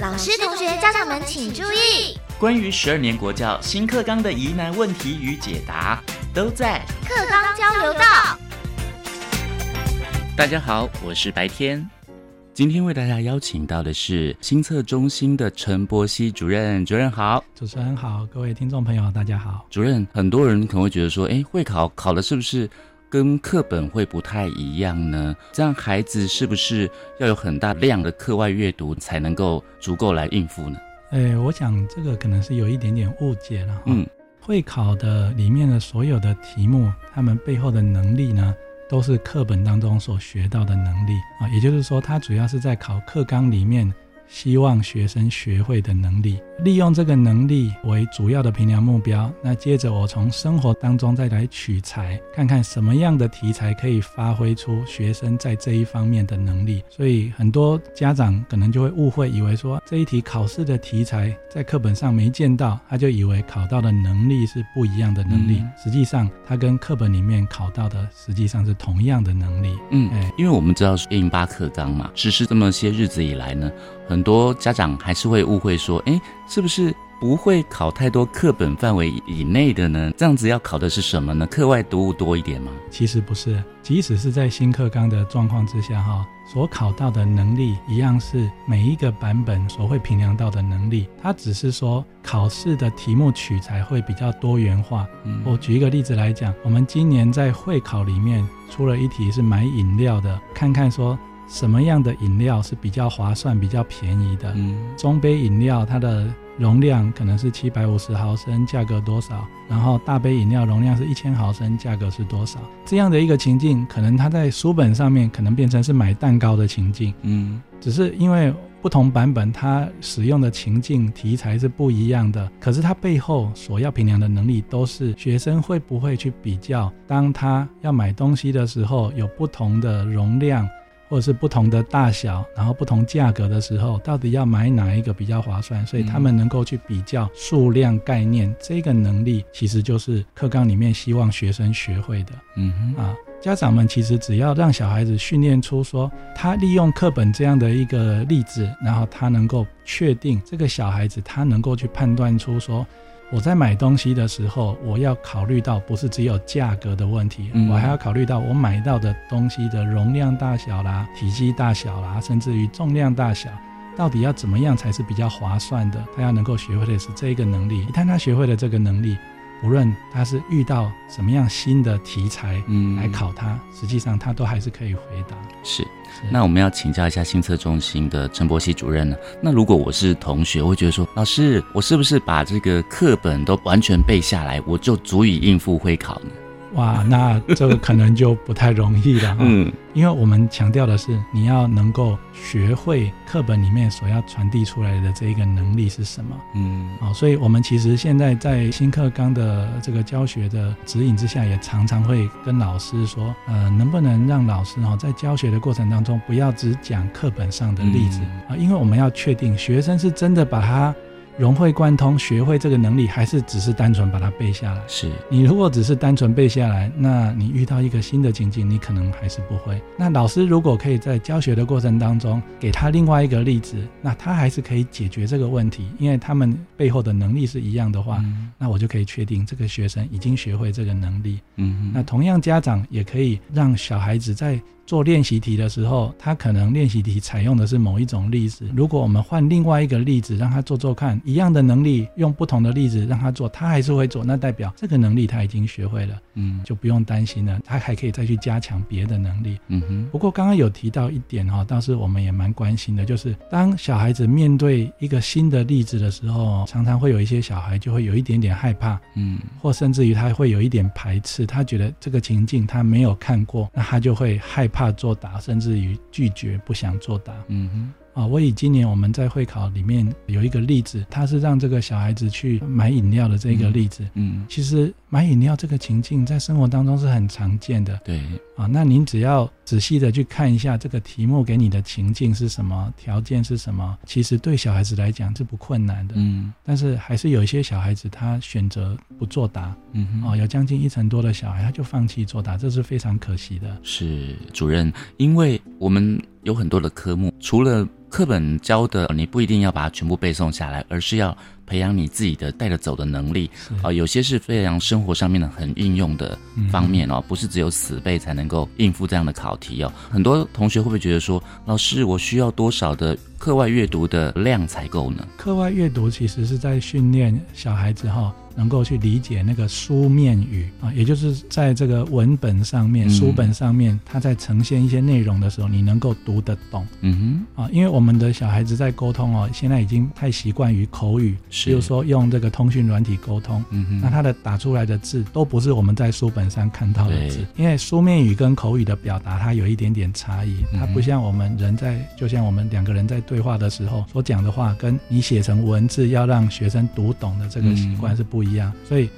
老师、同学、家长们请注意，关于十二年国教新课纲的疑难问题与解答，都在课纲交流道。大家好，我是白天。今天为大家邀请到的是新测中心的陈柏希主任，主任好，主持人好，各位听众朋友大家好。主任，很多人可能会觉得说，哎，会考考的是不是跟课本会不太一样呢？这样孩子是不是要有很大量的课外阅读才能够足够来应付呢？哎，我想这个可能是有一点点误解了。嗯，会考的里面的所有的题目，他们背后的能力呢？都是课本当中所学到的能力啊，也就是说，它主要是在考课纲里面。希望学生学会的能力，利用这个能力为主要的评量目标。那接着我从生活当中再来取材，看看什么样的题材可以发挥出学生在这一方面的能力。所以很多家长可能就会误会，以为说这一题考试的题材在课本上没见到，他就以为考到的能力是不一样的能力。实际上，他跟课本里面考到的实际上是同样的能力。嗯，哎，因为我们知道一零八课纲嘛，实施这么些日子以来呢。很多家长还是会误会说，哎，是不是不会考太多课本范围以内的呢？这样子要考的是什么呢？课外读物多一点吗？其实不是，即使是在新课纲的状况之下，哈，所考到的能力一样是每一个版本所会评量到的能力，它只是说考试的题目取材会比较多元化。我举一个例子来讲，我们今年在会考里面出了一题是买饮料的，看看说。什么样的饮料是比较划算、比较便宜的？嗯，中杯饮料它的容量可能是七百五十毫升，价格多少？然后大杯饮料容量是一千毫升，价格是多少？这样的一个情境，可能它在书本上面可能变成是买蛋糕的情境。嗯，只是因为不同版本它使用的情境题材是不一样的，可是它背后所要评量的能力都是学生会不会去比较，当他要买东西的时候有不同的容量。或者是不同的大小，然后不同价格的时候，到底要买哪一个比较划算？所以他们能够去比较数量概念，这个能力其实就是课纲里面希望学生学会的。嗯哼啊，家长们其实只要让小孩子训练出说，他利用课本这样的一个例子，然后他能够确定这个小孩子他能够去判断出说。我在买东西的时候，我要考虑到不是只有价格的问题，我还要考虑到我买到的东西的容量大小啦、体积大小啦，甚至于重量大小，到底要怎么样才是比较划算的？他要能够学会的是这个能力。一旦他学会了这个能力，无论他是遇到什么样新的题材来考他，实际上他都还是可以回答。是。那我们要请教一下新测中心的陈博希主任呢？那如果我是同学，我会觉得说，老师，我是不是把这个课本都完全背下来，我就足以应付会考呢？哇，那这个可能就不太容易了哈。嗯，因为我们强调的是你要能够学会课本里面所要传递出来的这一个能力是什么。嗯，好，所以我们其实现在在新课纲的这个教学的指引之下，也常常会跟老师说，呃，能不能让老师哈在教学的过程当中不要只讲课本上的例子啊，因为我们要确定学生是真的把它。融会贯通，学会这个能力，还是只是单纯把它背下来？是你如果只是单纯背下来，那你遇到一个新的情境，你可能还是不会。那老师如果可以在教学的过程当中给他另外一个例子，那他还是可以解决这个问题，因为他们背后的能力是一样的话，那我就可以确定这个学生已经学会这个能力。嗯，那同样家长也可以让小孩子在。做练习题的时候，他可能练习题采用的是某一种例子。如果我们换另外一个例子让他做做看，一样的能力用不同的例子让他做，他还是会做，那代表这个能力他已经学会了，嗯，就不用担心了。他还可以再去加强别的能力，嗯哼。不过刚刚有提到一点哈，倒是我们也蛮关心的，就是当小孩子面对一个新的例子的时候，常常会有一些小孩就会有一点点害怕，嗯，或甚至于他会有一点排斥，他觉得这个情境他没有看过，那他就会害怕。怕作答，甚至于拒绝，不想作答。嗯哼。啊，我以今年我们在会考里面有一个例子，他是让这个小孩子去买饮料的这个例子。嗯，其实买饮料这个情境在生活当中是很常见的。对。啊，那您只要仔细的去看一下这个题目给你的情境是什么，条件是什么，其实对小孩子来讲是不困难的。嗯。但是还是有一些小孩子他选择不作答。嗯。哦，有将近一成多的小孩他就放弃作答，这是非常可惜的。是主任，因为我们有很多的科目，除了课本教的你不一定要把它全部背诵下来，而是要培养你自己的带着走的能力啊、有些是非常生活上面的很应用的方面哦，不是只有死背才能够应付这样的考题哦。很多同学会不会觉得说，老师我需要多少的课外阅读的量才够呢？课外阅读其实是在训练小孩子哈，能够去理解那个书面语啊，也就是在这个文本上面、嗯。书本上面，它在呈现一些内容的时候，你能够读得懂。嗯哼。啊。因为我们的小孩子在沟通哦，现在已经太习惯于口语，是。比如说用这个通讯软体沟通。嗯哼，那他的打出来的字都不是我们在书本上看到的字，因为书面语跟口语的表达它有一点点差异，它不像我们人在，就像我们两个人在对话的时候所讲的话，跟你写成文字要让学生读懂的这个习惯是不一样，所以。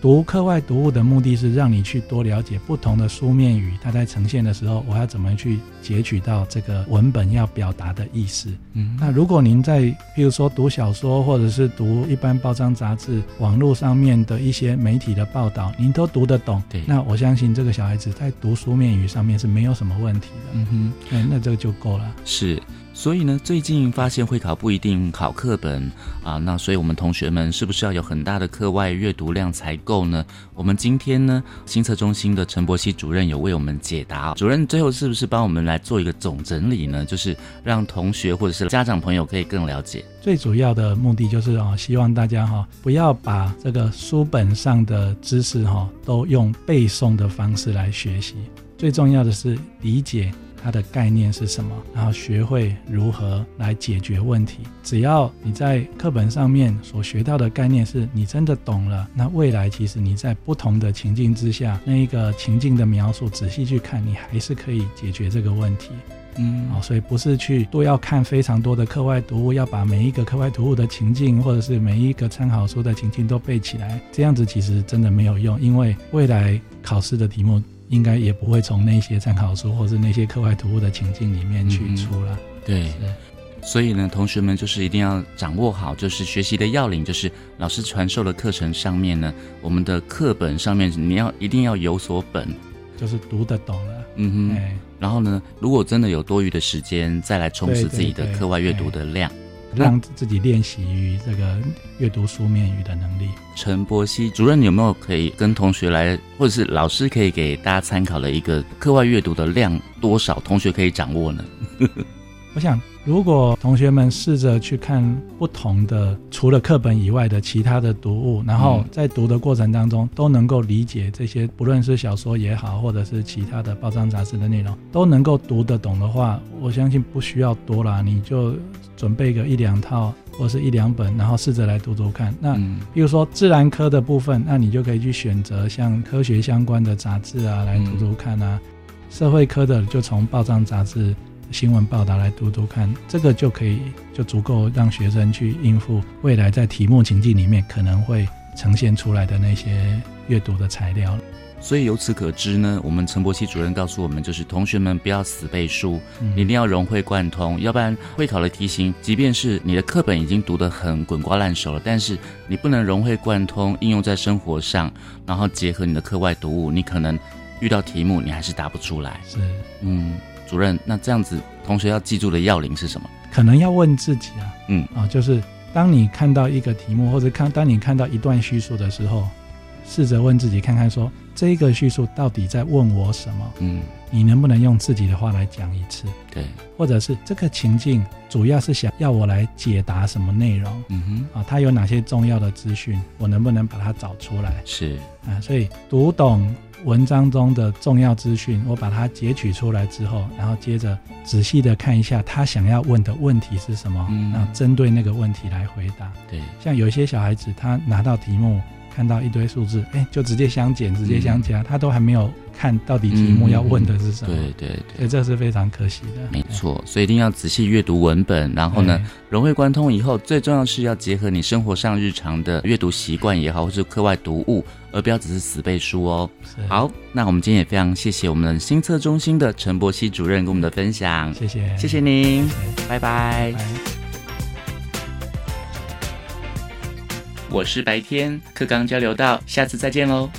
读课外读物的目的是让你去多了解不同的书面语，它在呈现的时候，我要怎么去截取到这个文本要表达的意思。嗯那如果您在，譬如说读小说，或者是读一般报章杂志、网络上面的一些媒体的报道，您都读得懂，对那我相信这个小孩子在读书面语上面是没有什么问题的。嗯哼。哎，那这个就够了。是，所以呢，最近发现会考不一定考课本啊，那所以我们同学们是不是要有很大的课外阅读量才够呢？我们今天呢，新测中心的陈博希主任有为我们解答。主任最后是不是帮我们来做一个总整理呢？就是让同学或者是家长朋友可以更了解。最主要的目的就是哦，希望大家哈、不要把这个书本上的知识哈、都用背诵的方式来学习。最重要的是理解它的概念是什么，然后学会如何来解决问题。只要你在课本上面所学到的概念是你真的懂了，那未来其实你在不同的情境之下，那一个情境的描述仔细去看，你还是可以解决这个问题。嗯哦，所以不是去都要看非常多的课外读物，要把每一个课外读物的情境，或者是每一个参考书的情境都背起来，这样子其实真的没有用，因为未来考试的题目应该也不会从那些参考书或是那些课外读物的情境里面去出了。对。所以呢，同学们就是一定要掌握好，就是学习的要领，就是老师传授的课程上面呢，我们的课本上面你要一定要有所本，就是读得懂了，嗯哼，哎，然后呢，如果真的有多余的时间，再来充实自己的课外阅读的量。让自己练习于这个阅读书面语的能力。陈柏希主任有没有可以跟同学来，或者是老师可以给大家参考的一个课外阅读的量多少，同学可以掌握呢？我想，如果同学们试着去看不同的除了课本以外的其他的读物，然后在读的过程当中都能够理解这些，不论是小说也好，或者是其他的报章杂志的内容，都能够读得懂的话，我相信不需要多啦，你就准备个一两套或是一两本，然后试着来读读看。那嗯比如说自然科的部分，那你就可以去选择像科学相关的杂志啊来读读看啊。社会科的就从报章杂志、新闻报道来读读看，这个就可以就足够让学生去应付未来在题目情境里面可能会呈现出来的那些阅读的材料。所以由此可知呢，我们陈柏希主任告诉我们，就是同学们不要死背书，嗯一定要融会贯通，要不然会考的题型，即便是你的课本已经读得很滚瓜烂熟了，但是你不能融会贯通应用在生活上，然后结合你的课外读物，你可能遇到题目你还是答不出来。是嗯，主任，那这样子同学要记住的要领是什么？可能要问自己啊，嗯啊，就是当你看到一个题目，或者看当你看到一段叙述的时候，试着问自己看看说，这个叙述到底在问我什么？嗯，你能不能用自己的话来讲一次？对，或者是这个情境主要是想要我来解答什么内容嗯哼，啊？它有哪些重要的资讯？我能不能把它找出来是，啊？所以读懂文章中的重要资讯，我把它截取出来之后，然后接着仔细的看一下他想要问的问题是什么，嗯然后针对那个问题来回答。对，像有一些小孩子，他拿到题目。看到一堆数字，哎，就直接相减，直接相加，他都还没有看到底题目要问的是什么。对对对。所以这是非常可惜的。没错，所以一定要仔细阅读文本，然后呢，融会贯通以后，最重要是要结合你生活上日常的阅读习惯也好，或是课外读物，而不要只是死背书哦。好，那我们今天也非常谢谢我们新测中心的陈博希主任跟我们的分享，谢谢，谢谢您，拜。拜。我是白天课刚交流到，下次再见喽。